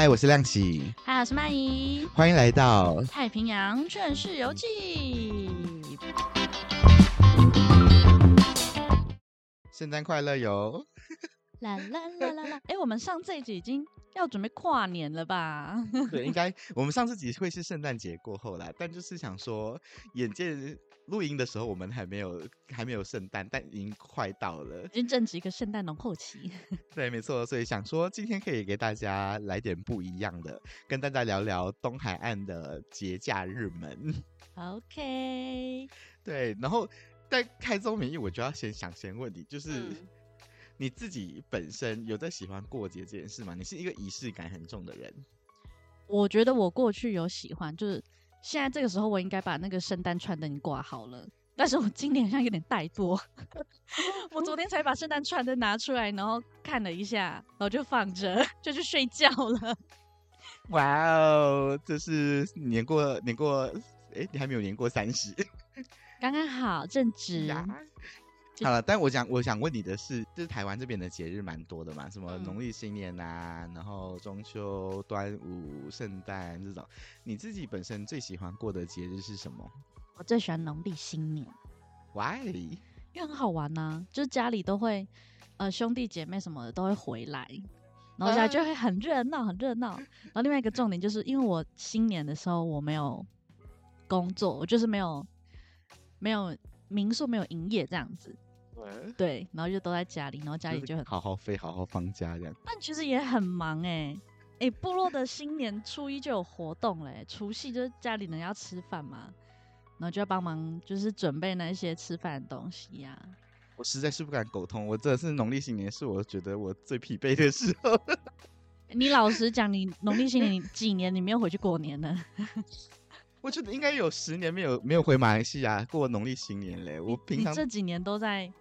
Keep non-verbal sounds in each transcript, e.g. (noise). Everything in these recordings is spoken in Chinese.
嗨，我是亮启。嗨，我是曼怡。欢迎来到《太平洋劝世游记》。圣诞快乐哟！啦啦啦啦啦！哎、欸，我们上这一集已经要准备跨年了吧？对，应该我们上这集会是圣诞节过后啦，但就是想说，眼见录音的时候我们还没有还没有圣诞，但已经快到了，已经正值一个圣诞浓厚期。(laughs) 对，没错，所以想说今天可以给大家来点不一样的，跟大家聊聊东海岸的节假日们。OK，(laughs) 对，然后在开宗明义，我就要先想先问你，就是。嗯你自己本身有在喜欢过节这件事吗？你是一个仪式感很重的人。我觉得我过去有喜欢，就是现在这个时候我应该把那个圣诞串灯挂好了。但是我今年好像有点怠惰，(laughs) 我昨天才把圣诞串灯拿出来，然后看了一下，然后就放着，就去睡觉了。(laughs) 哇哦，这是年过年过，哎，你还没有年过三十，刚刚好正值。好了，但我想我想问你的是，就是台湾这边的节日蛮多的嘛，什么农历新年啊，嗯、然后中秋、端午、圣诞这种，你自己本身最喜欢过的节日是什么？我最喜欢农历新年。Why？因为很好玩呐、啊，就是家里都会，呃，兄弟姐妹什么的都会回来，然后家里就会很热闹，很热闹。然后另外一个重点就是，因为我新年的时候我没有工作，我就是没有没有民宿没有营业这样子。对，然后就都在家里，然后家里就很好好飞，好好放假这样。但其实也很忙哎、欸，哎、欸，部落的新年初一就有活动嘞、欸，除夕就是家里人要吃饭嘛，然后就要帮忙，就是准备那些吃饭的东西呀、啊。我实在是不敢苟同，我这是农历新年是我觉得我最疲惫的时候。(laughs) 你老实讲，你农历新年你几年你没有回去过年呢？(laughs) 我觉得应该有十年没有没有回马来西亚过农历新年嘞。我平常这几年都在。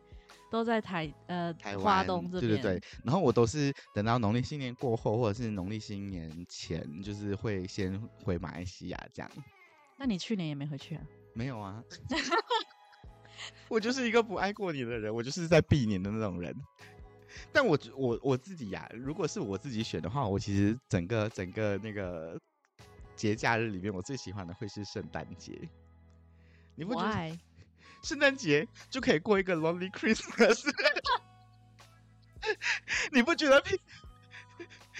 都在台呃台湾花东这边，对对对。然后我都是等到农历新年过后，或者是农历新年前，就是会先回马来西亚这样。那你去年也没回去啊？没有啊。(laughs) 我就是一个不爱过年的人，我就是在避年的那种人。但我我我自己呀、啊，如果是我自己选的话，我其实整个整个那个节假日里面，我最喜欢的会是圣诞节。你不觉得？圣诞节就可以过一个 Lonely Christmas，你不觉得？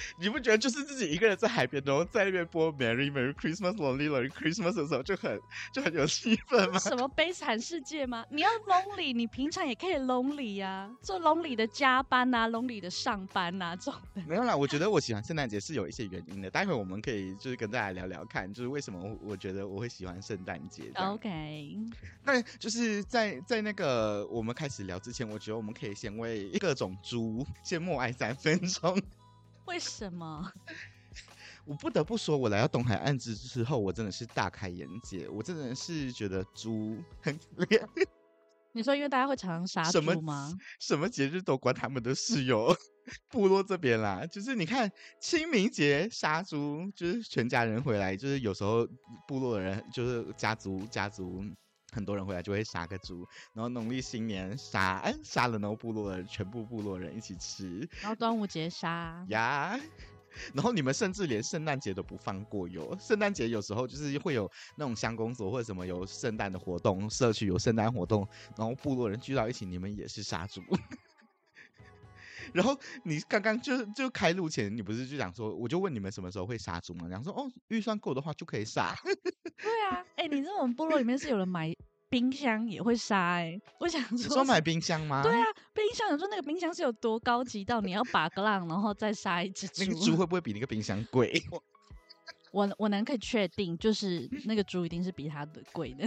(laughs) 你不觉得就是自己一个人在海边，然后在那边播 Merry Merry Christmas Lonely Lonely Christmas 的时候就很就很有气氛吗？(laughs) 什么悲惨世界吗？你要 lonely，你平常也可以 lonely 呀、啊，做 lonely 的加班啊，lonely 的上班啊，这种的。没有啦，我觉得我喜欢圣诞节是有一些原因的，待会我们可以就是跟大家聊聊看，就是为什么我觉得我会喜欢圣诞节。(laughs) OK，那就是在在那个我们开始聊之前，我觉得我们可以先为各种猪先默哀三分钟。为什么？(laughs) 我不得不说，我来到东海岸之之后，我真的是大开眼界。我真的是觉得猪很可怜。(laughs) 你说，因为大家会常常杀猪吗？(laughs) 什么节日都关他们的事哟。部落这边啦，就是你看清明节杀猪，就是全家人回来，就是有时候部落的人就是家族家族很多人回来就会杀个猪，然后农历新年杀，哎，杀了那个部落的人，全部部落人一起吃，然后端午节杀。(laughs) 呀，然后你们甚至连圣诞节都不放过哟，圣诞节有时候就是会有那种乡公所或者什么有圣诞的活动，社区有圣诞活动，然后部落人聚到一起，你们也是杀猪。然后你刚刚就就开录前，你不是就讲说，我就问你们什么时候会杀猪吗？然后说哦，预算够的话就可以杀。对啊，哎、欸，你知道我们部落里面是有人买冰箱也会杀哎、欸。我想说，说买冰箱吗？对啊，冰箱。你说那个冰箱是有多高级到你要把个浪，然后再杀一只猪？那个猪会不会比那个冰箱贵？(laughs) 我我能可以确定，就是那个猪一定是比它的贵的。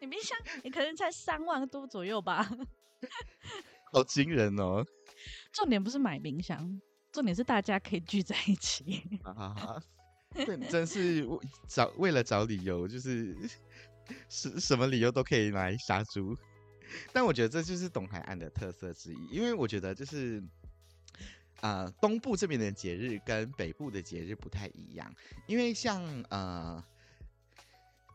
你冰箱你可能才三万多左右吧？好惊人哦！重点不是买冰箱，重点是大家可以聚在一起。哈哈，对，真是找为了找理由，就是什什么理由都可以来杀猪。但我觉得这就是东海岸的特色之一，因为我觉得就是啊、呃，东部这边的节日跟北部的节日不太一样，因为像呃，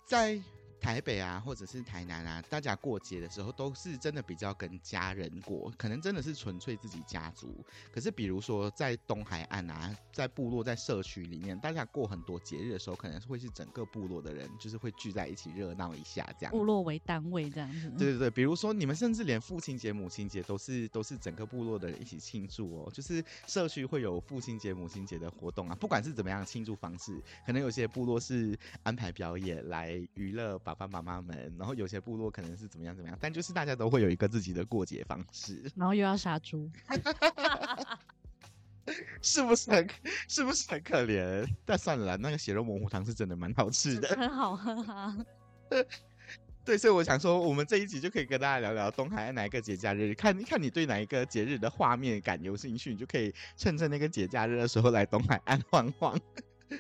在台北啊，或者是台南啊，大家过节的时候都是真的比较跟家人过，可能真的是纯粹自己家族。可是比如说在东海岸啊，在部落、在社区里面，大家过很多节日的时候，可能会是整个部落的人，就是会聚在一起热闹一下，这样。部落为单位这样子。对对对，比如说你们甚至连父亲节、母亲节都是都是整个部落的人一起庆祝哦，就是社区会有父亲节、母亲节的活动啊，不管是怎么样庆祝方式，可能有些部落是安排表演来娱乐爸爸妈妈们，然后有些部落可能是怎么样怎么样，但就是大家都会有一个自己的过节方式，然后又要杀猪，(laughs) 是不是很是不是很可怜？但算了啦，那个血肉模糊汤是真的蛮好吃的，(laughs) 很好喝啊。(laughs) 对，所以我想说，我们这一集就可以跟大家聊聊东海岸哪一个节假日，看看你对哪一个节日的画面感有兴趣，你就可以趁着那个节假日的时候来东海岸晃晃。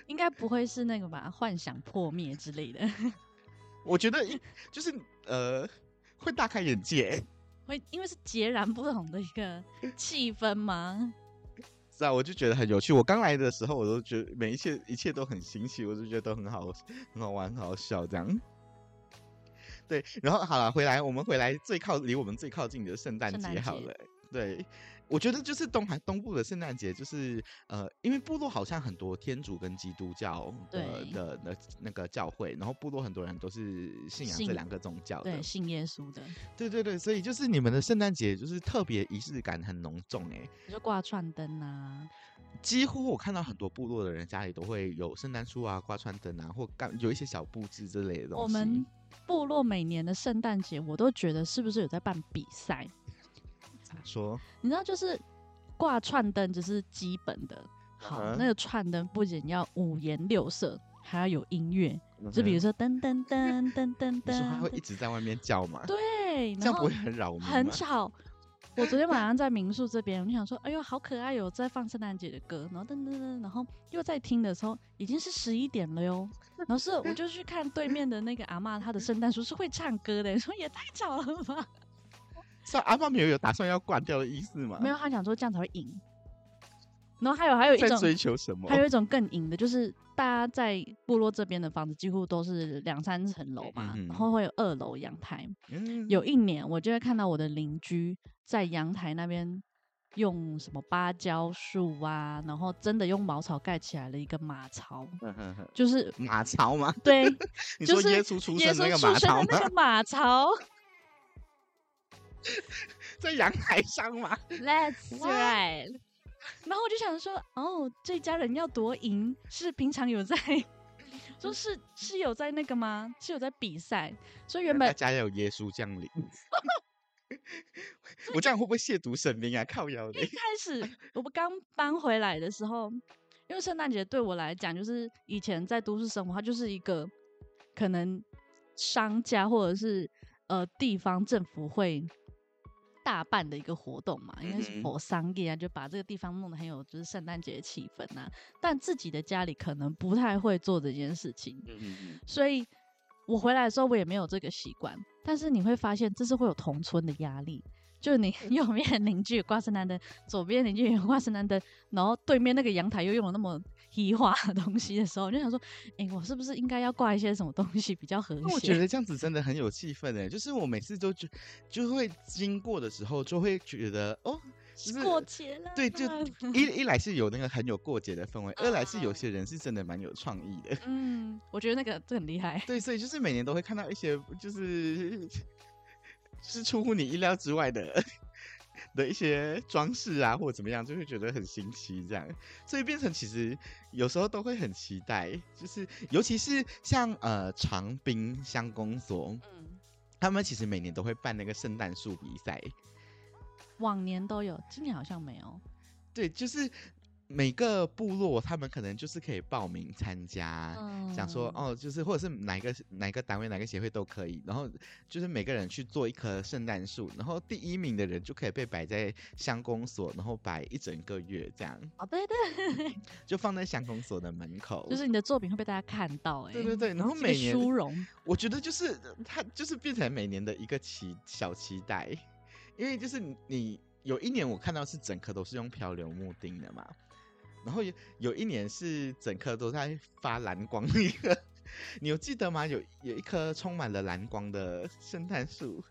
应该不会是那个吧？幻想破灭之类的。我觉得 (laughs) 就是呃，会大开眼界，(laughs) 会因为是截然不同的一个气氛吗？(laughs) 是啊，我就觉得很有趣。我刚来的时候，我都觉得每一切一切都很新奇，我就觉得都很好，很好玩，很好笑这样。对，然后好了，回来我们回来最靠离我们最靠近的圣诞节好了。对，我觉得就是东海东部的圣诞节，就是呃，因为部落好像很多天主跟基督教的的那那个教会，然后部落很多人都是信仰这两个宗教的，对，信耶稣的。对对对，所以就是你们的圣诞节就是特别仪式感很浓重哎，你说挂串灯啊。几乎我看到很多部落的人家里都会有圣诞树啊、挂串灯啊，或干有一些小布置之类的东西。我们部落每年的圣诞节，我都觉得是不是有在办比赛？咋说？你知道，就是挂串灯只是基本的，好，嗯、那个串灯不仅要五颜六色，还要有音乐，嗯、就比如说噔噔噔噔噔噔，(laughs) 你说它会一直在外面叫吗？对，这样不会很扰民？很吵。(laughs) 我昨天晚上在民宿这边，我就想说，哎呦，好可爱哟，在放圣诞节的歌，然后噔噔噔，然后又在听的时候，已经是十一点了哟。然后是，我就去看对面的那个阿妈，她的圣诞树是会唱歌的，(laughs) 说也太吵了吧。是阿嬷没有有打算要关掉的意思吗？没有，他想说这样才会赢。然后还有还有一种在追求什么？还有一种更赢的，就是大家在部落这边的房子几乎都是两三层楼嘛，嗯、然后会有二楼阳台。嗯、有一年，我就会看到我的邻居。在阳台那边用什么芭蕉树啊，然后真的用茅草盖起来了一个马槽，就是马槽吗？对，(laughs) 你说耶稣出生那个马槽吗？那个马槽 (laughs) 在阳台上吗？Let's right。然后我就想说，哦，这家人要夺赢，是平常有在，(laughs) 说是是有在那个吗？是有在比赛，所以原本家有耶稣降临。(laughs) 我这样会不会亵渎神明啊？靠腰的。一开始我们刚搬回来的时候，因为圣诞节对我来讲，就是以前在都市生活，它就是一个可能商家或者是呃地方政府会大办的一个活动嘛，应该是佛商业啊，就把这个地方弄得很有就是圣诞节的气氛呐。但自己的家里可能不太会做这件事情，所以。我回来的时候，我也没有这个习惯。但是你会发现，这是会有同村的压力。就你 (laughs) 右边邻居挂圣诞灯，左边邻居也挂圣诞灯，然后对面那个阳台又用了那么奇花的东西的时候，(laughs) 我就想说，哎、欸，我是不是应该要挂一些什么东西比较合适？我觉得这样子真的很有气氛诶。就是我每次都就就会经过的时候，就会觉得哦。是过节了，对，就 (laughs) 一一来是有那个很有过节的氛围，二来是有些人是真的蛮有创意的。嗯，我觉得那个这很厉害。对，所以就是每年都会看到一些，(laughs) 就是是出乎你意料之外的的一些装饰啊，或者怎么样，就会觉得很新奇这样。所以变成其实有时候都会很期待，就是尤其是像呃长滨乡公所，嗯，他们其实每年都会办那个圣诞树比赛。往年都有，今年好像没有。对，就是每个部落，他们可能就是可以报名参加，嗯、想说哦，就是或者是哪个哪个单位、哪个协会都可以。然后就是每个人去做一棵圣诞树，然后第一名的人就可以被摆在乡公所，然后摆一整个月这样。哦，对对，就放在乡公所的门口，就是你的作品会被大家看到。哎，对对对，然后每年殊荣，我觉得就是它就是变成每年的一个期小期待。因为就是你有一年我看到是整颗都是用漂流木钉的嘛，然后有有一年是整颗都在发蓝光个 (laughs) 你有记得吗？有有一棵充满了蓝光的圣诞树。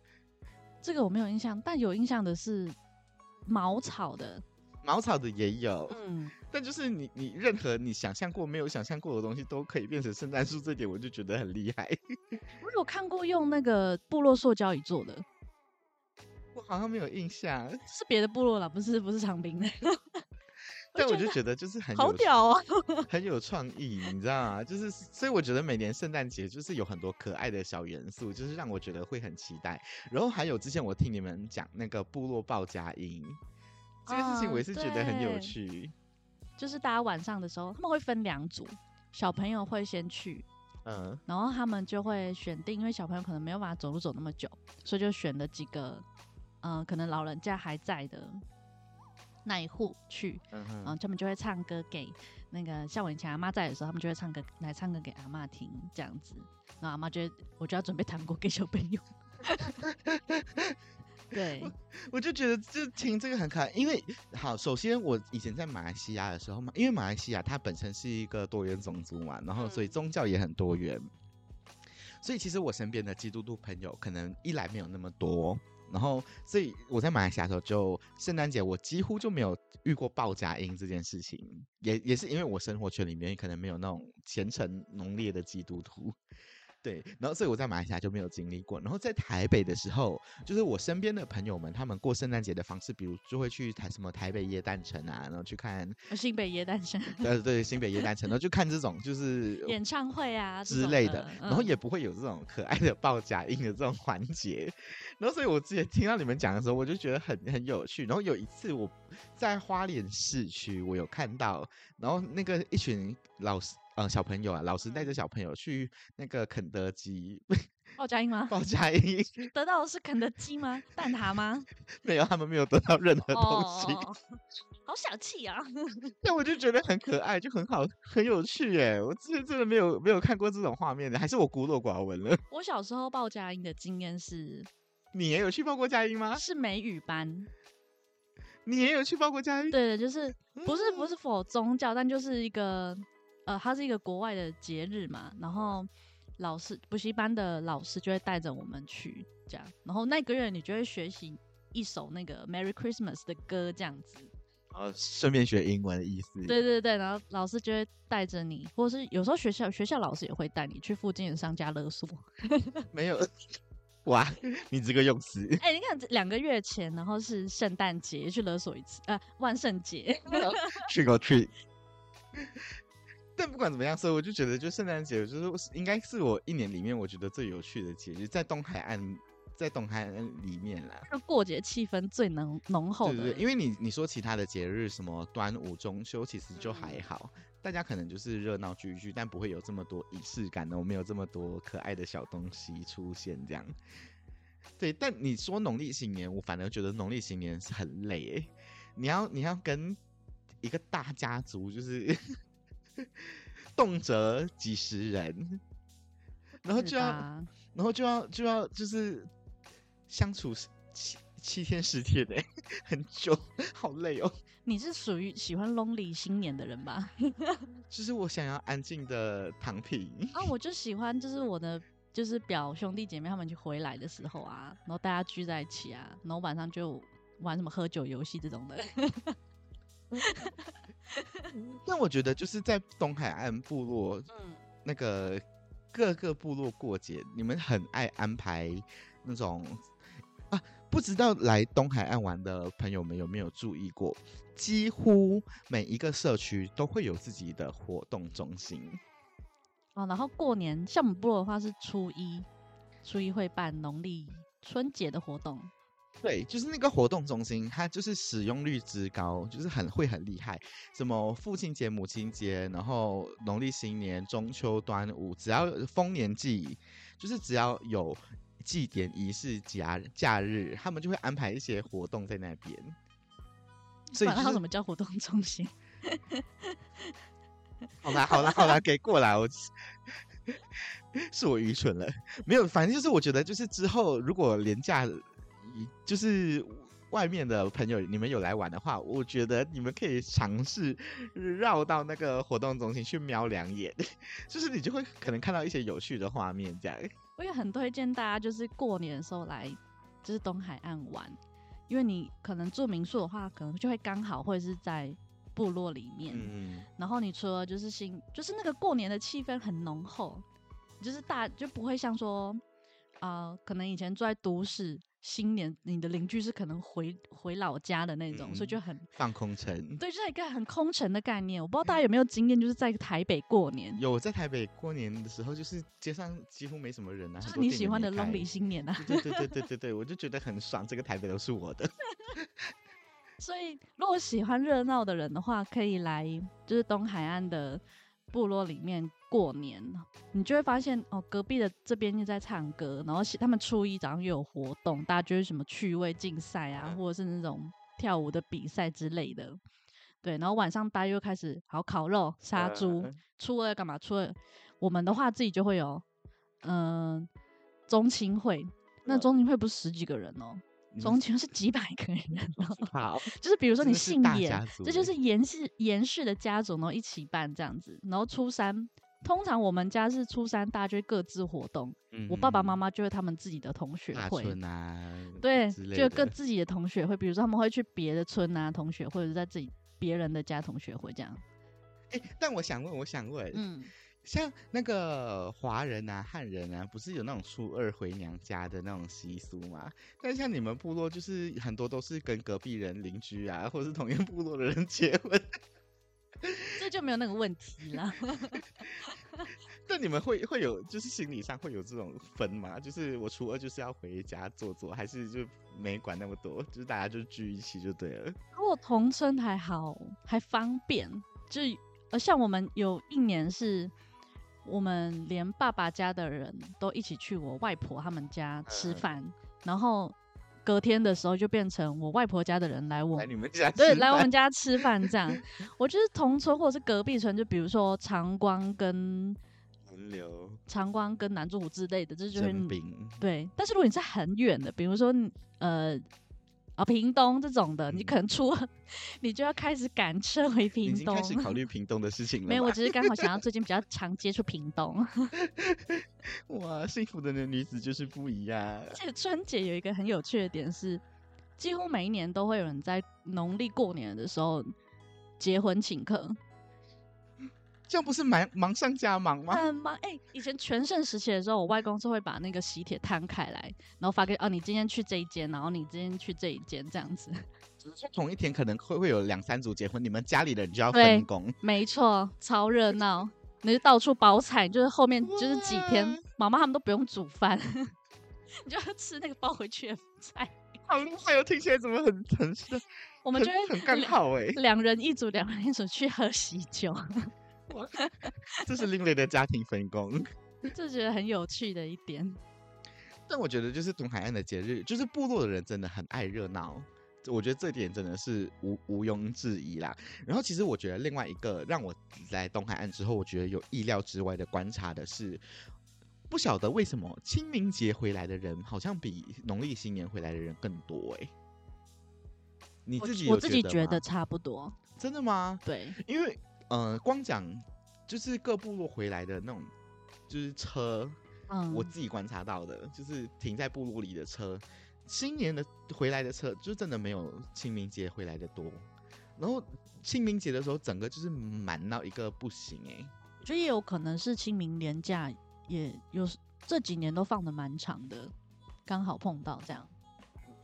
这个我没有印象，但有印象的是茅草的，茅草的也有。嗯，但就是你你任何你想象过没有想象过的东西都可以变成圣诞树，这点我就觉得很厉害。(laughs) 我有看过用那个部落塑胶椅做的，我好像没有印象，是别的部落啦，不是不是长滨的。但我就觉得就是很有好屌啊，很有创意，你知道吗？就是所以我觉得每年圣诞节就是有很多可爱的小元素，就是让我觉得会很期待。然后还有之前我听你们讲那个部落报佳音，这个事情我也是觉得很有趣。就是大家晚上的时候，他们会分两组，小朋友会先去，嗯，然后他们就会选定，因为小朋友可能没有办法走路走那么久，所以就选了几个，嗯、呃，可能老人家还在的。那一户去，嗯后他们就会唱歌给那个，像我以前阿妈在的时候，他们就会唱歌来唱歌给阿妈听，这样子。然后阿妈就会，我就要准备糖果给小朋友。(laughs) 对我，我就觉得就听这个很可爱，因为好，首先我以前在马来西亚的时候嘛，因为马来西亚它本身是一个多元种族嘛，然后所以宗教也很多元，所以其实我身边的基督徒朋友可能一来没有那么多。然后，所以我在马来西亚的时候，就圣诞节我几乎就没有遇过报假音这件事情，也也是因为我生活圈里面可能没有那种虔诚浓烈的基督徒。对，然后所以我在马来西亚就没有经历过。然后在台北的时候，就是我身边的朋友们，他们过圣诞节的方式，比如就会去台什么台北耶诞城啊，然后去看新北耶诞城，对对，新北耶诞城，然后就看这种就是演唱会啊之类的，然后也不会有这种可爱的报假音的这种环节。然后所以我之前听到你们讲的时候，我就觉得很很有趣。然后有一次我在花莲市区，我有看到，然后那个一群老师。嗯，小朋友啊，老师带着小朋友去那个肯德基报佳音吗？报佳音得到的是肯德基吗？蛋挞吗？(laughs) 没有，他们没有得到任何东西。哦、好小气啊！但我就觉得很可爱，就很好，很有趣耶。我之前真的没有没有看过这种画面的，还是我孤陋寡闻了。我小时候报佳音的经验是，你也有去报过佳音吗？是美语班。你也有去报过佳音？对的，就是不是不是 for 宗教，但就是一个。呃，它是一个国外的节日嘛，然后老师补习班的老师就会带着我们去这样，然后那个月你就会学习一首那个 Merry Christmas 的歌这样子，然后，顺便学英文的意思。对对对，然后老师就会带着你，或者是有时候学校学校老师也会带你去附近的商家勒索。(laughs) 没有，(laughs) 哇，你这个用词。哎、欸，你看两个月前，然后是圣诞节去勒索一次，呃，万圣节。去个去。但不管怎么样，所以我就觉得，就圣诞节就是应该是我一年里面我觉得最有趣的节日，在东海岸，在东海岸里面啦，就过节气氛最浓浓厚的。对对对，因为你你说其他的节日，什么端午、中秋，其实就还好，嗯、大家可能就是热闹聚一聚，但不会有这么多仪式感的，我没有这么多可爱的小东西出现这样。对，但你说农历新年，我反而觉得农历新年是很累诶，你要你要跟一个大家族就是。(laughs) 动辄几十人，然后就要，然后就要就要就是相处七七天十天的，很久，好累哦。你是属于喜欢 lonely 新年的人吧？(laughs) 就是我想要安静的躺平啊，我就喜欢就是我的就是表兄弟姐妹他们就回来的时候啊，然后大家聚在一起啊，然后晚上就玩什么喝酒游戏这种的。(laughs) (laughs) 那我觉得就是在东海岸部落，嗯，那个各个部落过节，你们很爱安排那种啊，不知道来东海岸玩的朋友们有没有注意过，几乎每一个社区都会有自己的活动中心。哦，然后过年像我们部落的话是初一，初一会办农历春节的活动。对，就是那个活动中心，它就是使用率之高，就是很会很厉害。什么父亲节、母亲节，然后农历新年、中秋、端午，只要丰年祭，就是只要有祭典仪式、假假日，他们就会安排一些活动在那边。所以，他什么叫活动中心？(laughs) 好啦，好啦，好啦，给过来，我 (laughs) 是我愚蠢了。没有，反正就是我觉得，就是之后如果连假。就是外面的朋友你们有来玩的话，我觉得你们可以尝试绕到那个活动中心去瞄两眼，(laughs) 就是你就会可能看到一些有趣的画面。这样，我也很推荐大家，就是过年的时候来，就是东海岸玩，因为你可能住民宿的话，可能就会刚好会是在部落里面，嗯，然后你除了就是新，就是那个过年的气氛很浓厚，就是大就不会像说。啊、呃，可能以前住在都市，新年你的邻居是可能回回老家的那种，嗯、所以就很放空城。对，就是一个很空城的概念。我不知道大家有没有经验，就是在台北过年。有，在台北过年的时候，就是街上几乎没什么人啊。就是你喜欢的 lonely 新年啊。对对对对对对，我就觉得很爽，这个台北都是我的。(laughs) 所以，如果喜欢热闹的人的话，可以来就是东海岸的部落里面。过年，你就会发现哦，隔壁的这边又在唱歌，然后他们初一早上又有活动，大家就是什么趣味竞赛啊，或者是那种跳舞的比赛之类的，对，然后晚上大家又开始好烤肉、杀猪。初二要干嘛？初二我们的话自己就会有，嗯、呃，中青会，那中青会不是十几个人哦、喔。中间是几百个人，(laughs) 好，就是比如说你姓严，这就是严氏严氏的家族，然后一起办这样子。然后初三，通常我们家是初三，大家就会各自活动。嗯、我爸爸妈妈就是他们自己的同学会，啊、对，就各自己的同学会，比如说他们会去别的村啊，同学，或者是在自己别人的家同学会这样。哎、欸，但我想问，我想问，嗯。像那个华人啊、汉人啊，不是有那种初二回娘家的那种习俗吗？但像你们部落，就是很多都是跟隔壁人、邻居啊，或者是同一个部落的人结婚，这就没有那个问题了。(laughs) 但你们会会有，就是心理上会有这种分吗？就是我初二就是要回家坐坐，还是就没管那么多，就是大家就聚一起就对了。如果同村还好，还方便，就呃，像我们有一年是。我们连爸爸家的人都一起去我外婆他们家吃饭，嗯、然后隔天的时候就变成我外婆家的人来我来你们家对来我们家吃饭这样。我就是同村或者是隔壁村，就比如说长光跟 (laughs) 轮流长光跟南柱湖之类的，这就是对。但是如果你是很远的，比如说呃。啊，屏东这种的，嗯、你可能出，你就要开始赶车回屏东。开始考虑屏东的事情了。没有，我只是刚好想要最近比较常接触屏东。(laughs) 哇，幸福的女子就是不一样。而且春节有一个很有趣的点是，几乎每一年都会有人在农历过年的时候结婚请客。这样不是忙忙上加忙吗？很忙哎！以前全盛时期的时候，我外公是会把那个喜帖摊开来，然后发给哦，你今天去这一间，然后你今天去这一间，这样子。只是同一天可能会会有两三组结婚，你们家里的人就要分工。没错，超热闹，你就到处包菜，就是后面就是几天，妈妈他们都不用煮饭，(laughs) 你就要吃那个包回去的菜。好厉害哦！听起来怎么很很是？我们觉得很刚好哎，两人一组，两人一组去喝喜酒。(laughs) 这是另类的家庭分工，(laughs) 这觉得很有趣的一点。(laughs) 但我觉得，就是东海岸的节日，就是部落的人真的很爱热闹。我觉得这点真的是毋毋庸置疑啦。然后，其实我觉得另外一个让我来东海岸之后，我觉得有意料之外的观察的是，不晓得为什么清明节回来的人好像比农历新年回来的人更多哎、欸。你自己我，我自己觉得差不多，真的吗？对，因为。呃，光讲就是各部落回来的那种，就是车，嗯，我自己观察到的，就是停在部落里的车，新年的回来的车，就真的没有清明节回来的多。然后清明节的时候，整个就是满到一个不行哎、欸。我觉得也有可能是清明连假也有这几年都放的蛮长的，刚好碰到这样。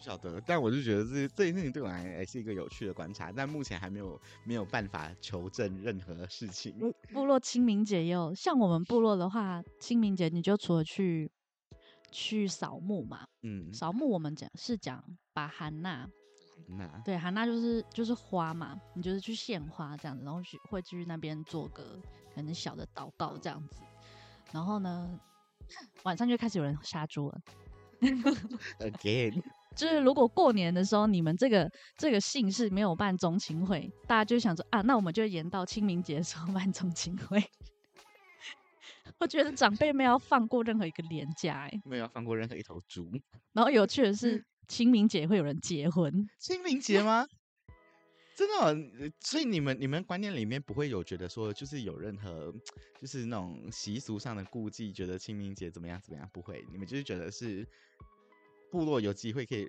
不晓得，但我就觉得这这件事情对我来是一个有趣的观察，但目前还没有没有办法求证任何事情。(laughs) 部落清明节也有，像我们部落的话，清明节你就除了去去扫墓嘛，嗯，扫墓我们讲是讲把韩娜，那对韩娜就是就是花嘛，你就是去献花这样子，然后去会去那边做个可能小的祷告这样子，然后呢晚上就开始有人杀猪了，again。就是如果过年的时候你们这个这个姓氏没有办宗亲会，大家就想说啊，那我们就延到清明节的时候办宗亲会。(laughs) 我觉得长辈没有放过任何一个连假，哎，没有放过任何一头猪。然后有趣的是，清明节会有人结婚。清明节吗？真的、哦，所以你们你们观念里面不会有觉得说，就是有任何就是那种习俗上的顾忌，觉得清明节怎么样怎么样？不会，你们就是觉得是部落有机会可以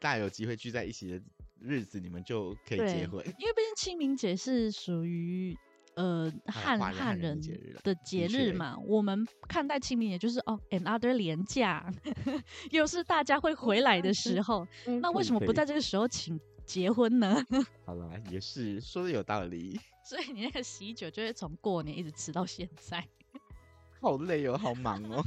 大家有机会聚在一起的日子，你们就可以结婚。因为毕竟清明节是属于呃汉汉人的节日嘛，我们看待清明节就是哦，another 连假，(laughs) 又是大家会回来的时候，(laughs) 那为什么不在这个时候请？结婚呢？(laughs) 好啦，也是说的有道理。所以你那个喜酒就会从过年一直吃到现在，好累哦，好忙哦。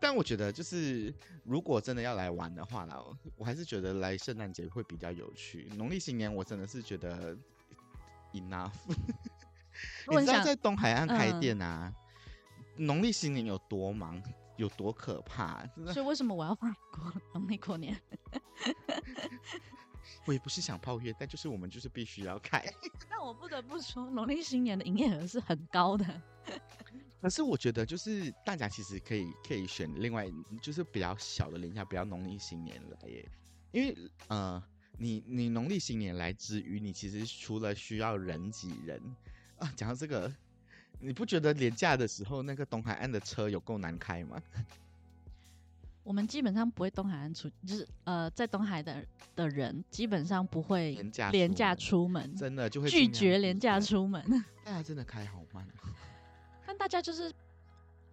但我觉得，就是如果真的要来玩的话呢，我还是觉得来圣诞节会比较有趣。农历新年我真的是觉得 enough。(laughs) 你知道在东海岸开店啊，农历、嗯、新年有多忙？有多可怕？所以为什么我要放过农历过年？(laughs) 我也不是想泡月，但就是我们就是必须要开。(laughs) 但我不得不说，农历新年的营业额是很高的。可是我觉得，就是大家其实可以可以选另外，就是比较小的零下，不要农历新年来耶。因为呃，你你农历新年来之余，你其实除了需要人挤人啊，讲到这个。你不觉得廉价的时候那个东海岸的车有够难开吗？(laughs) 我们基本上不会东海岸出，就是呃，在东海的的人基本上不会廉价廉价出门，真的就会拒绝廉价出门。(laughs) 大家真的开好慢，大家就是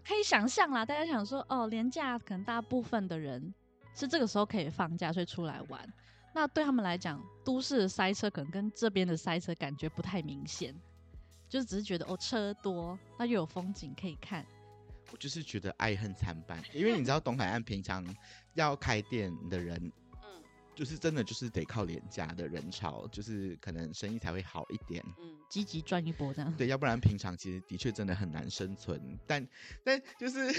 可以想象啦，大家想说哦，连假可能大部分的人是这个时候可以放假，所以出来玩。那对他们来讲，都市的塞车可能跟这边的塞车感觉不太明显。就是只是觉得哦，车多，那又有风景可以看。我就是觉得爱恨参半，因为你知道东海岸平常要开店的人，就是真的就是得靠廉价的人潮，就是可能生意才会好一点，嗯，积极赚一波这样。对，要不然平常其实的确真的很难生存。但但就是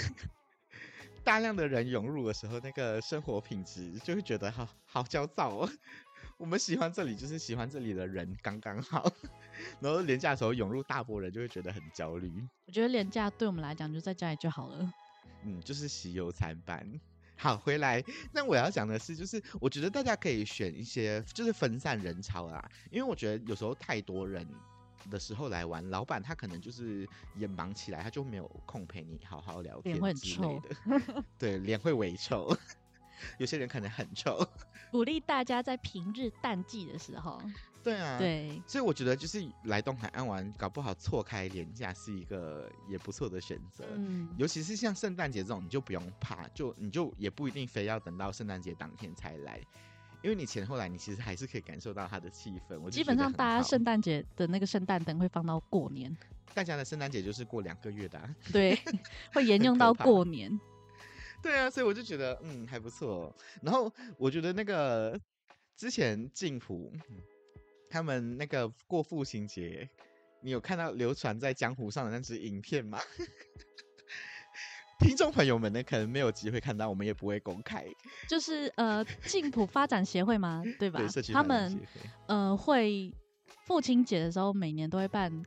(laughs) 大量的人涌入的时候，那个生活品质就会觉得好好焦躁哦。(laughs) 我们喜欢这里，就是喜欢这里的人刚刚好，(laughs) 然后廉价的时候涌入大波人，就会觉得很焦虑。我觉得廉价对我们来讲，就在家里就好了。嗯，就是喜忧参半。(laughs) 好，回来，那我要讲的是，就是我觉得大家可以选一些，就是分散人潮啦。因为我觉得有时候太多人的时候来玩，老板他可能就是也忙起来，他就没有空陪你好好聊天之类的。(laughs) 对，脸会微臭。(laughs) 有些人可能很臭，鼓励大家在平日淡季的时候。对啊，对，所以我觉得就是来东海岸玩，搞不好错开连假是一个也不错的选择。嗯，尤其是像圣诞节这种，你就不用怕，就你就也不一定非要等到圣诞节当天才来，因为你前后来你其实还是可以感受到它的气氛。我基本上大家圣诞节的那个圣诞灯会放到过年，大家的圣诞节就是过两个月的啊，对，(laughs) 会沿用到过年。对啊，所以我就觉得嗯还不错。然后我觉得那个之前静浦他们那个过父亲节，你有看到流传在江湖上的那支影片吗？(laughs) 听众朋友们呢，可能没有机会看到，我们也不会公开。就是呃净土发展协会吗？对吧？对，他们呃会父亲节的时候，每年都会办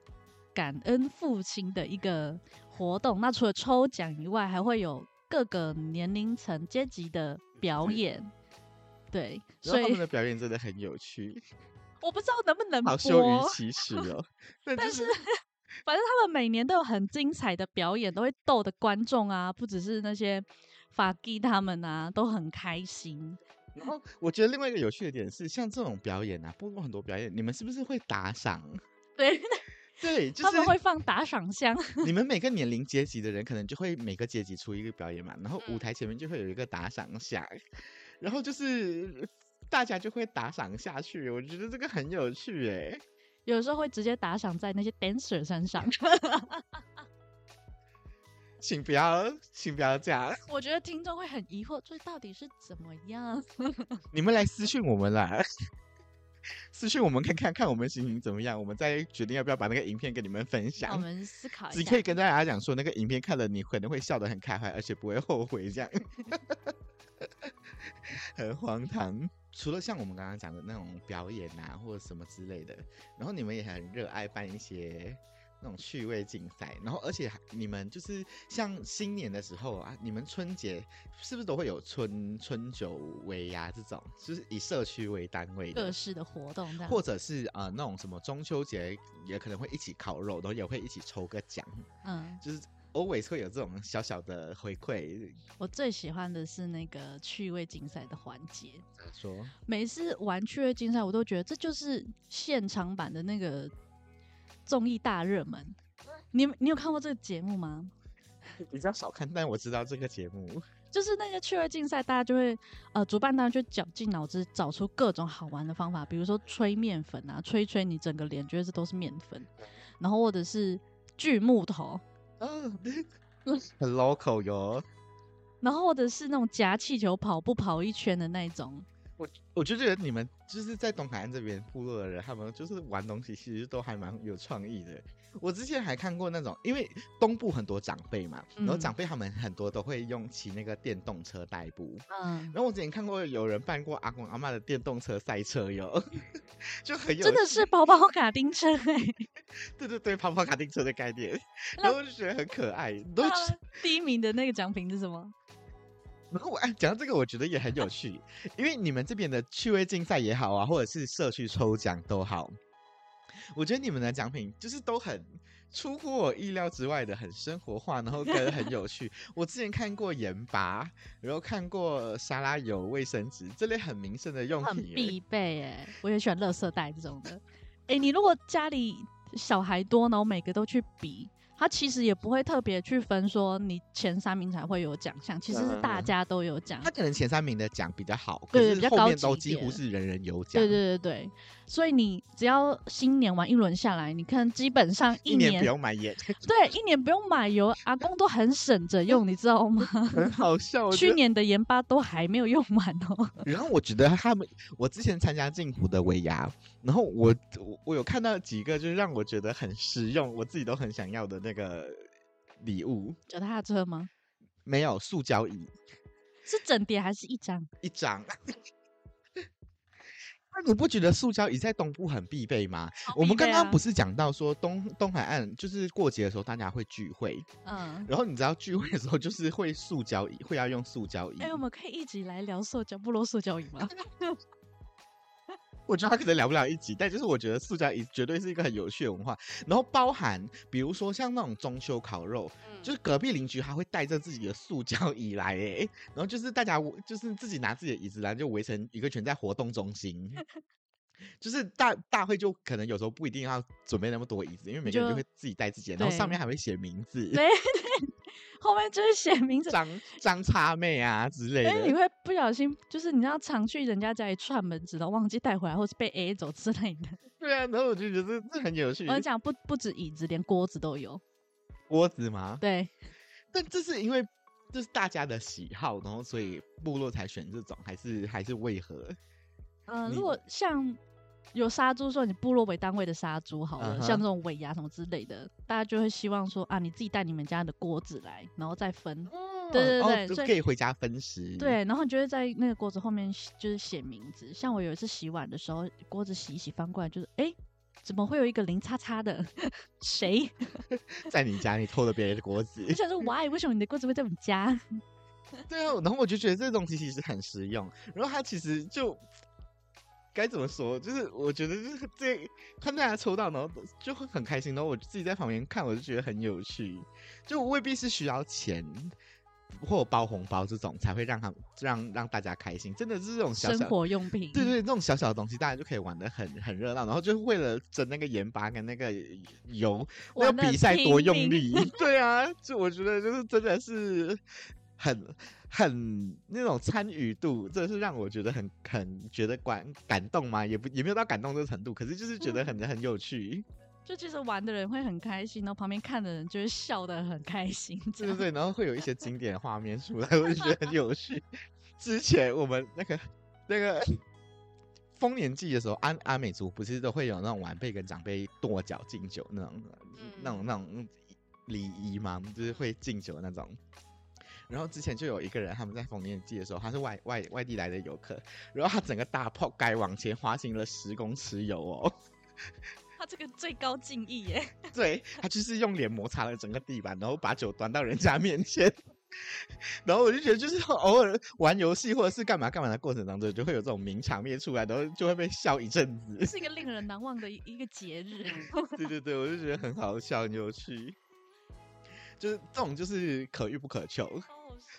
感恩父亲的一个活动。那除了抽奖以外，还会有。各个年龄层、阶级的表 (laughs) 演，对，所以他们的表演真的很有趣。我不知道能不能播，好羞于启齿哦。(laughs) 但是，反正他们每年都有很精彩的表演，都会逗的观众啊，不只是那些法基他们啊，都很开心。然后，我觉得另外一个有趣的点是，像这种表演啊，不过很多表演，你们是不是会打赏？(laughs) 对。(laughs) 对，就是、他们会放打赏箱。你们每个年龄阶级的人，可能就会每个阶级出一个表演嘛，然后舞台前面就会有一个打赏箱，然后就是大家就会打赏下去。我觉得这个很有趣哎，有时候会直接打赏在那些 dancer 身上。(laughs) 请不要，请不要这样。我觉得听众会很疑惑，这到底是怎么样？(laughs) 你们来私讯我们啦。私讯我们看看看我们心情怎么样，我们再决定要不要把那个影片跟你们分享。我们思考一下，只可以跟大家讲说，那个影片看了你可能会笑得很开怀，而且不会后悔，这样 (laughs) 很荒唐。除了像我们刚刚讲的那种表演啊，或者什么之类的，然后你们也很热爱办一些那种趣味竞赛，然后而且你们就是像新年的时候啊，你们春节是不是都会有春春酒尾牙这种，就是以社区为单位的各式的活动，或者是呃那种什么中秋节也可能会一起烤肉，然后也会一起抽个奖，嗯，就是 always 会有这种小小的回馈。我最喜欢的是那个趣味竞赛的环节，怎么说？每次玩趣味竞赛，我都觉得这就是现场版的那个。综艺大热门，你你有看过这个节目吗？(laughs) 比较少看，但我知道这个节目。就是那个趣味竞赛，大家就会呃，主办单位就绞尽脑汁找出各种好玩的方法，比如说吹面粉啊，吹吹你整个脸，觉得这都是面粉，然后或者是锯木头，嗯，很 local 哟，然后或者是那种夹气球跑步跑一圈的那种。我我就觉得你们就是在东海岸这边部落的人，他们就是玩东西其实都还蛮有创意的。我之前还看过那种，因为东部很多长辈嘛，然后长辈他们很多都会用骑那个电动车代步。嗯，然后我之前看过有人办过阿公阿妈的电动车赛车哟，(laughs) 就很有，真的是跑跑卡丁车哎、欸，对对对，跑跑卡丁车的概念，然后我就觉得很可爱。都第一名的那个奖品是什么？然后我哎，讲到这个，我觉得也很有趣，因为你们这边的趣味竞赛也好啊，或者是社区抽奖都好，我觉得你们的奖品就是都很出乎我意料之外的，很生活化，然后跟很有趣。(laughs) 我之前看过盐巴，然后看过沙拉油、卫生纸这类很民生的用品，很必备哎，我也喜欢垃圾袋这种的。哎，你如果家里小孩多，然后每个都去比。他其实也不会特别去分说你前三名才会有奖项，其实是大家都有奖。他可能前三名的奖比较好，对，可是后面都几乎是人人有奖。对对对对，所以你只要新年玩一轮下来，你看基本上一年，不用买盐，(laughs) 对，一年不用买油，阿公都很省着用，(laughs) 你知道吗？很好笑，去年的盐巴都还没有用完哦。然后我觉得他们，我之前参加静浦的尾牙，然后我我我有看到几个，就是让我觉得很实用，我自己都很想要的那个礼物。脚踏车吗？没有，塑胶椅。是整叠还是一张？一张。那你不觉得塑胶椅在东部很必备吗？备啊、我们刚刚不是讲到说东东海岸就是过节的时候大家会聚会，嗯，然后你知道聚会的时候就是会塑胶椅，会要用塑胶椅。哎、欸，我们可以一起来聊塑胶不落塑胶椅吗？(laughs) 我觉得他可能聊不了一集，但就是我觉得塑胶椅绝对是一个很有趣的文化。然后包含，比如说像那种中秋烤肉，嗯、就是隔壁邻居还会带着自己的塑胶椅来，哎，然后就是大家就是自己拿自己的椅子来，就围成一个圈在活动中心。(laughs) 就是大大会就可能有时候不一定要准备那么多椅子，因为每个人就会自己带自己的，然后上面还会写名字。对对。(laughs) 后面就是写名字，张张叉妹啊之类的。因为你会不小心，就是你要常去人家家里串门子的，忘记带回来，或是被 A 走之类的。(laughs) 对啊，然后我就觉得这很有趣。我讲不不止椅子，连锅子都有。锅子吗？对。但这是因为这是大家的喜好，然后所以部落才选这种，还是还是为何？嗯、呃，如果像。有杀猪，说你部落为单位的杀猪好了，uh huh. 像这种尾牙什么之类的，大家就会希望说啊，你自己带你们家的锅子来，然后再分。嗯、对对对，就可以回家分食。对，然后你就会在那个锅子后面就是写名字。像我有一次洗碗的时候，锅子洗一洗翻过来，就是哎，怎么会有一个零叉叉的？(laughs) 谁 (laughs) 在你家你偷了别人的锅子？我想说，why？为什么你的锅子会在我们家？对啊，然后我就觉得这东西其实很实用，然后它其实就。该怎么说？就是我觉得，就是这看大家抽到，然后就会很开心。然后我自己在旁边看，我就觉得很有趣。就未必是需要钱或包红包这种才会让他让让大家开心。真的是这种小小生活用品，对，对对，这种小小的东西，大家就可以玩的很很热闹。然后就为了争那个盐巴跟那个油，那个比赛多用力。(laughs) 对啊，就我觉得就是真的是很。很那种参与度，这是让我觉得很很觉得感感动吗？也不也没有到感动这个程度，可是就是觉得很、嗯、很有趣。就其实玩的人会很开心，然后旁边看的人就会笑得很开心。对对对，然后会有一些经典画面出来，我就觉得很有趣。之前我们那个 (laughs) 那个丰年祭的时候，安安美族不是都会有那种晚辈跟长辈跺脚敬酒那种、嗯、那种那种礼仪吗？就是会敬酒那种。然后之前就有一个人，他们在逢年祭的时候，他是外外外地来的游客，然后他整个大泡盖往前滑行了十公尺有哦，(laughs) 他这个最高敬意耶，(laughs) 对，他就是用脸摩擦了整个地板，然后把酒端到人家面前。(laughs) 然后我就觉得，就是偶尔玩游戏或者是干嘛干嘛的过程当中，就会有这种名场面出来，然后就会被笑一阵子。是一个令人难忘的一一个节日。对对对，我就觉得很好笑，很有趣。就是这种，就是可遇不可求。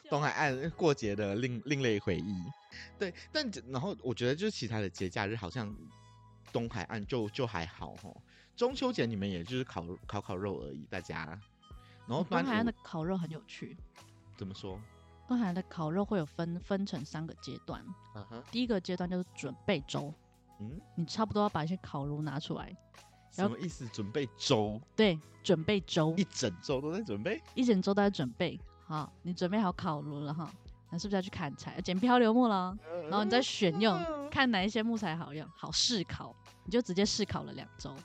东海岸过节的另另类回忆。对，但然后我觉得，就是其他的节假日，好像东海岸就就还好哦。中秋节你们也就是烤烤烤肉而已，大家。然后东海岸的烤肉很有趣。怎么说？东海岸的烤肉会有分分成三个阶段。Uh huh. 第一个阶段就是准备周。嗯，你差不多要把一些烤炉拿出来。什么意思？准备粥？对，准备粥。一整周都在准备。一整周都在准备。好，你准备好烤炉了哈？那是不是要去砍柴、捡漂流木了？然后你再选用，看哪一些木材好用，好试烤。你就直接试烤了两周。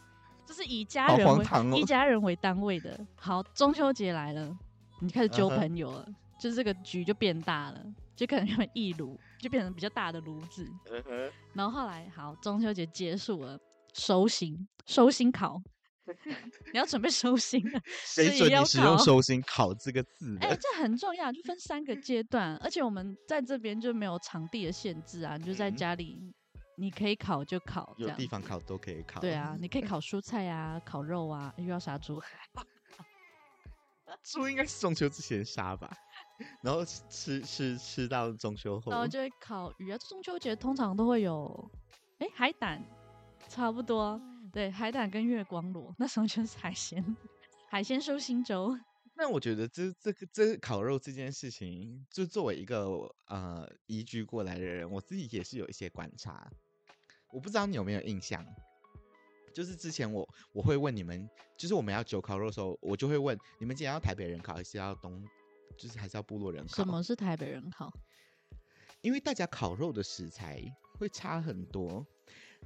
这是以家人为、哦、以家人为单位的。好，中秋节来了，你开始揪朋友了。Uh huh. 就是这个局就变大了，就可能因为一炉就变成比较大的炉子。Uh huh. 然后后来好，中秋节结束了，收心收心烤，(laughs) 你要准备收心了。(laughs) 谁准你使用“收心烤”这个字？哎、欸，这很重要，就分三个阶段，而且我们在这边就没有场地的限制啊，你就在家里，你可以烤就烤，有地方烤都可以烤。对啊，你可以 (laughs) 烤蔬菜啊，烤肉啊，又要杀猪。猪应该是中秋之前杀吧。然后吃吃吃到中秋后，然后就会烤鱼啊。中秋节通常都会有，哎，海胆，差不多。对，海胆跟月光螺，那时候就是海鲜，海鲜收心粥。那我觉得这这个这烤肉这件事情，就作为一个呃移居过来的人，我自己也是有一些观察。我不知道你有没有印象，就是之前我我会问你们，就是我们要酒烤肉的时候，我就会问你们今天要台北人烤还是要东？就是还是要部落人烤。什么是台北人烤？因为大家烤肉的食材会差很多。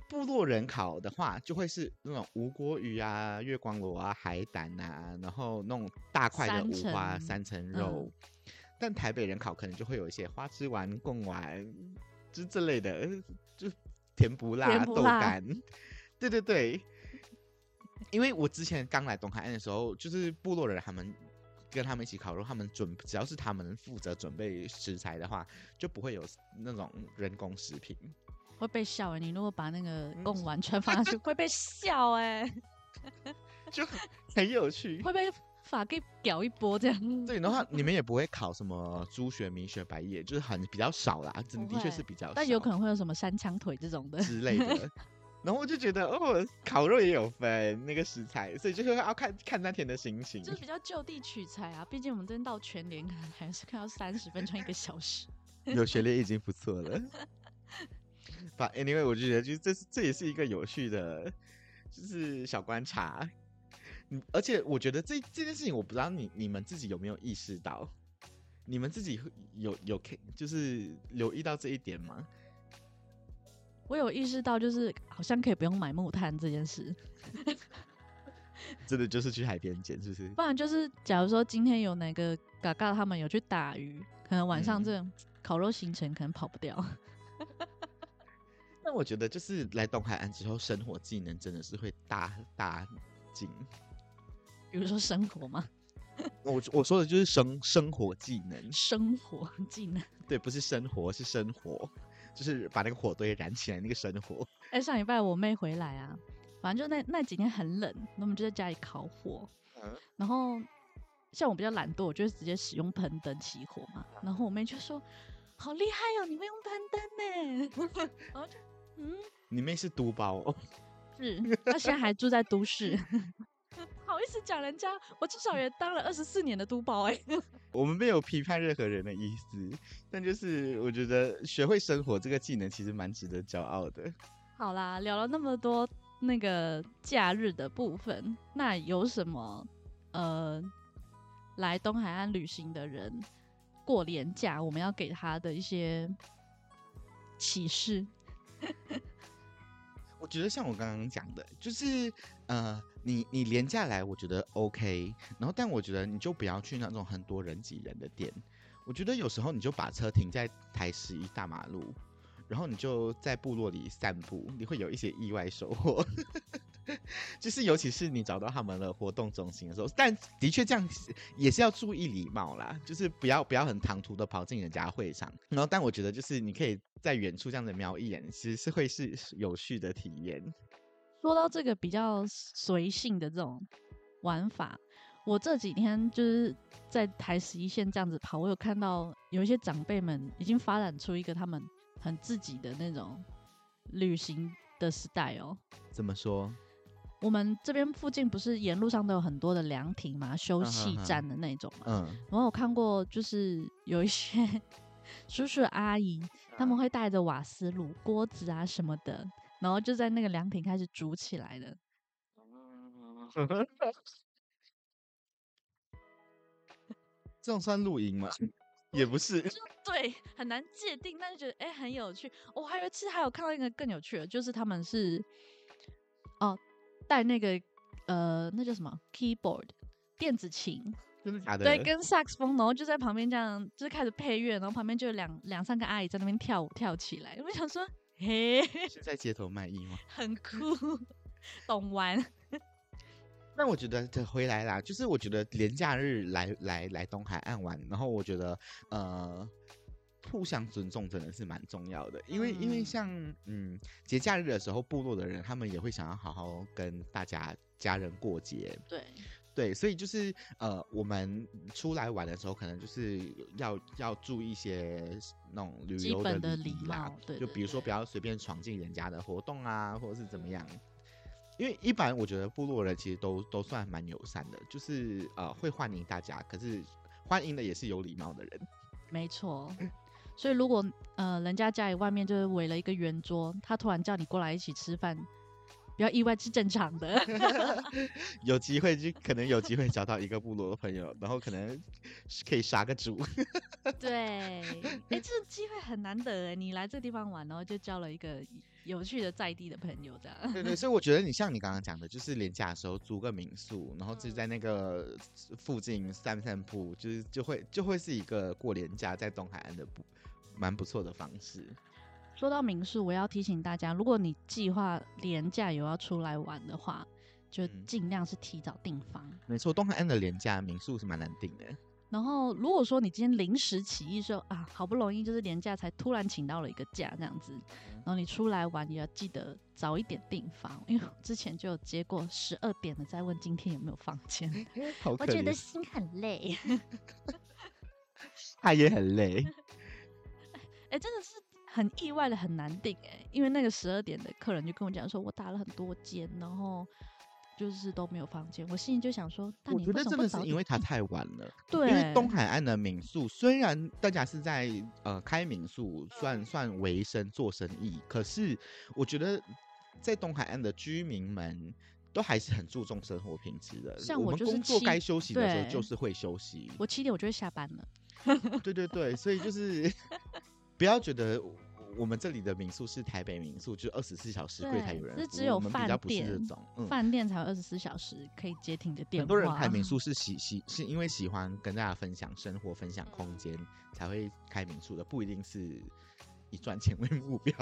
部落人烤的话，就会是那种无骨鱼啊、月光螺啊、海胆啊，然后那种大块的五花三层肉。嗯、但台北人烤可能就会有一些花枝丸、贡丸，就这类的，就甜不辣、甜不辣豆干。对对对。因为我之前刚来东海岸的时候，就是部落人他们。跟他们一起烤肉，他们准只要是他们负责准备食材的话，就不会有那种人工食品。会被笑哎、欸！你如果把那个贡丸全放下去，会被笑 (laughs) 哎、欸，就很有趣。会被法给屌一波这样。对，然后你们也不会考什么猪血、米血、白夜，就是很比较少啦，真的确是比较少。但有可能会有什么三枪腿这种的之类的。(laughs) 然后我就觉得哦，烤肉也有分那个食材，所以就是要看看那天的心情。就是比较就地取材啊，毕竟我们这边到全联可能还是看到三十分钟一个小时。(laughs) 有学历已经不错了。反 anyway，我就觉得就是这是这也是一个有趣的，就是小观察。嗯，而且我觉得这这件事情，我不知道你你们自己有没有意识到，你们自己有有就是留意到这一点吗？我有意识到，就是好像可以不用买木炭这件事。(laughs) 真的就是去海边捡，是不是？不然就是，假如说今天有哪个嘎嘎他们有去打鱼，可能晚上这烤肉行程可能跑不掉。那我觉得，就是来东海岸之后，生活技能真的是会大大进。比如说生活吗？(laughs) 我我说的就是生生活技能。生活技能。对，不是生活，是生活。就是把那个火堆燃起来，那个生活。哎、欸，上礼拜我妹回来啊，反正就那那几天很冷，那我们就在家里烤火。嗯、然后像我比较懒惰，我就直接使用喷灯起火嘛。然后我妹就说：“好厉害哦，你会用喷灯呢？” (laughs) 然后就嗯，你妹是督包哦？是，她现在还住在都市。(laughs) 好意思讲人家，我至少也当了二十四年的督包哎。(laughs) 我们没有批判任何人的意思，但就是我觉得学会生活这个技能其实蛮值得骄傲的。好啦，聊了那么多那个假日的部分，那有什么呃来东海岸旅行的人过年假，我们要给他的一些启示？(laughs) 我觉得像我刚刚讲的，就是呃，你你廉价来，我觉得 OK。然后，但我觉得你就不要去那种很多人挤人的店。我觉得有时候你就把车停在台十一大马路，然后你就在部落里散步，你会有一些意外收获。(laughs) 就是尤其是你找到他们的活动中心的时候，但的确这样也是要注意礼貌啦，就是不要不要很唐突的跑进人家会场。然后，但我觉得就是你可以在远处这样子瞄一眼，其实是会是有趣的体验。说到这个比较随性的这种玩法，我这几天就是在台十一线这样子跑，我有看到有一些长辈们已经发展出一个他们很自己的那种旅行的时代哦。怎么说？我们这边附近不是沿路上都有很多的凉亭嘛，休息站的那种嘛。嗯。然后我看过，就是有一些 (laughs) 叔叔阿姨，他们会带着瓦斯炉、锅子啊什么的，然后就在那个凉亭开始煮起来的。(laughs) 这种算露营吗？(laughs) 也不是。对，很难界定，但是觉得哎、欸、很有趣。我还有一次还有看到一个更有趣的，就是他们是哦。带那个呃，那叫什么 keyboard 电子琴，真的假的？对，跟萨克斯风，然后就在旁边这样，就是开始配乐，然后旁边就有两两三个阿姨在那边跳舞跳起来。我想说，嘿，是在街头卖艺吗？(laughs) 很酷，懂玩。(laughs) 那我觉得这回来啦，就是我觉得连假日来来来东海岸玩，然后我觉得呃。互相尊重真的是蛮重要的，因为因为像嗯节假日的时候，部落的人他们也会想要好好跟大家家人过节，对。对，所以就是呃我们出来玩的时候，可能就是要要注意一些那种旅游的礼仪啦，对，就比如说不要随便闯进人家的活动啊，或者是怎么样，因为一般我觉得部落人其实都都算蛮友善的，就是呃会欢迎大家，可是欢迎的也是有礼貌的人，没错。所以，如果呃，人家家里外面就是围了一个圆桌，他突然叫你过来一起吃饭，比较意外是正常的。(laughs) 有机会就可能有机会找到一个部落的朋友，然后可能可以杀个猪。(laughs) 对，哎、欸，这个机会很难得哎，你来这地方玩，然后就交了一个有趣的在地的朋友，这样。对对，所以我觉得你像你刚刚讲的，就是连假的时候租个民宿，然后就在那个附近散散步，就是就会就会是一个过连假在东海岸的不。蛮不错的方式。说到民宿，我要提醒大家，如果你计划连假有要出来玩的话，就尽量是提早订房。没错，东海岸的廉价民宿是蛮难订的。然后，如果说你今天临时起意说啊，好不容易就是年假才突然请到了一个假这样子，然后你出来玩也要记得早一点订房，因为之前就有接过十二点的再问今天有没有房间，我觉得心很累，(laughs) 他也很累。哎、欸，真的是很意外的，很难订哎，因为那个十二点的客人就跟我讲说，我打了很多间，然后就是都没有房间。我心里就想说，但你我觉得真的是因为他太晚了。对，因为东海岸的民宿虽然大家是在呃开民宿算算维生做生意，可是我觉得在东海岸的居民们都还是很注重生活品质的。像我就是工作该休息的时候就是会休息，我七点我就会下班了。对对对，所以就是。(laughs) 不要觉得我们这里的民宿是台北民宿，就二十四小时柜台有人。是只有饭店，饭、嗯、店才有二十四小时可以接听的电话。很多人开民宿是喜 (laughs) 喜是因为喜欢跟大家分享生活、分享空间才会开民宿的，不一定是以赚钱为目标。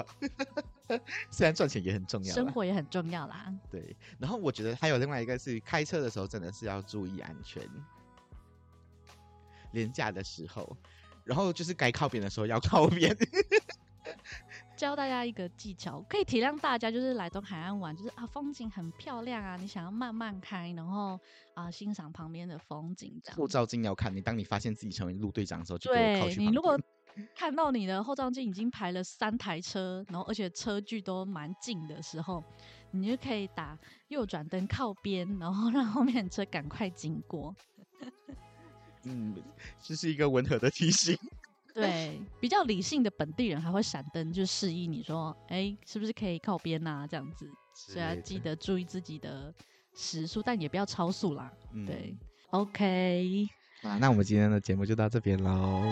(laughs) 虽然赚钱也很重要，生活也很重要啦。对，然后我觉得还有另外一个是开车的时候真的是要注意安全，廉价的时候。然后就是该靠边的时候要靠边，(laughs) 教大家一个技巧，可以体谅大家，就是来东海岸玩，就是啊风景很漂亮啊，你想要慢慢开，然后啊欣赏旁边的风景这样。后照镜要看，你当你发现自己成为路队长的时候，就。对，你如果看到你的后照镜已经排了三台车，然后而且车距都蛮近的时候，你就可以打右转灯靠边，然后让后面的车赶快经过。嗯，这是一个温和的提醒。(laughs) 对，比较理性的本地人还会闪灯，就示意你说，哎、欸，是不是可以靠边呐、啊？这样子，所以要记得注意自己的时速，但也不要超速啦。嗯、对，OK。啊，那我们今天的节目就到这边喽。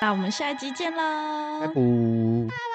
那我们下一集见喽，拜拜。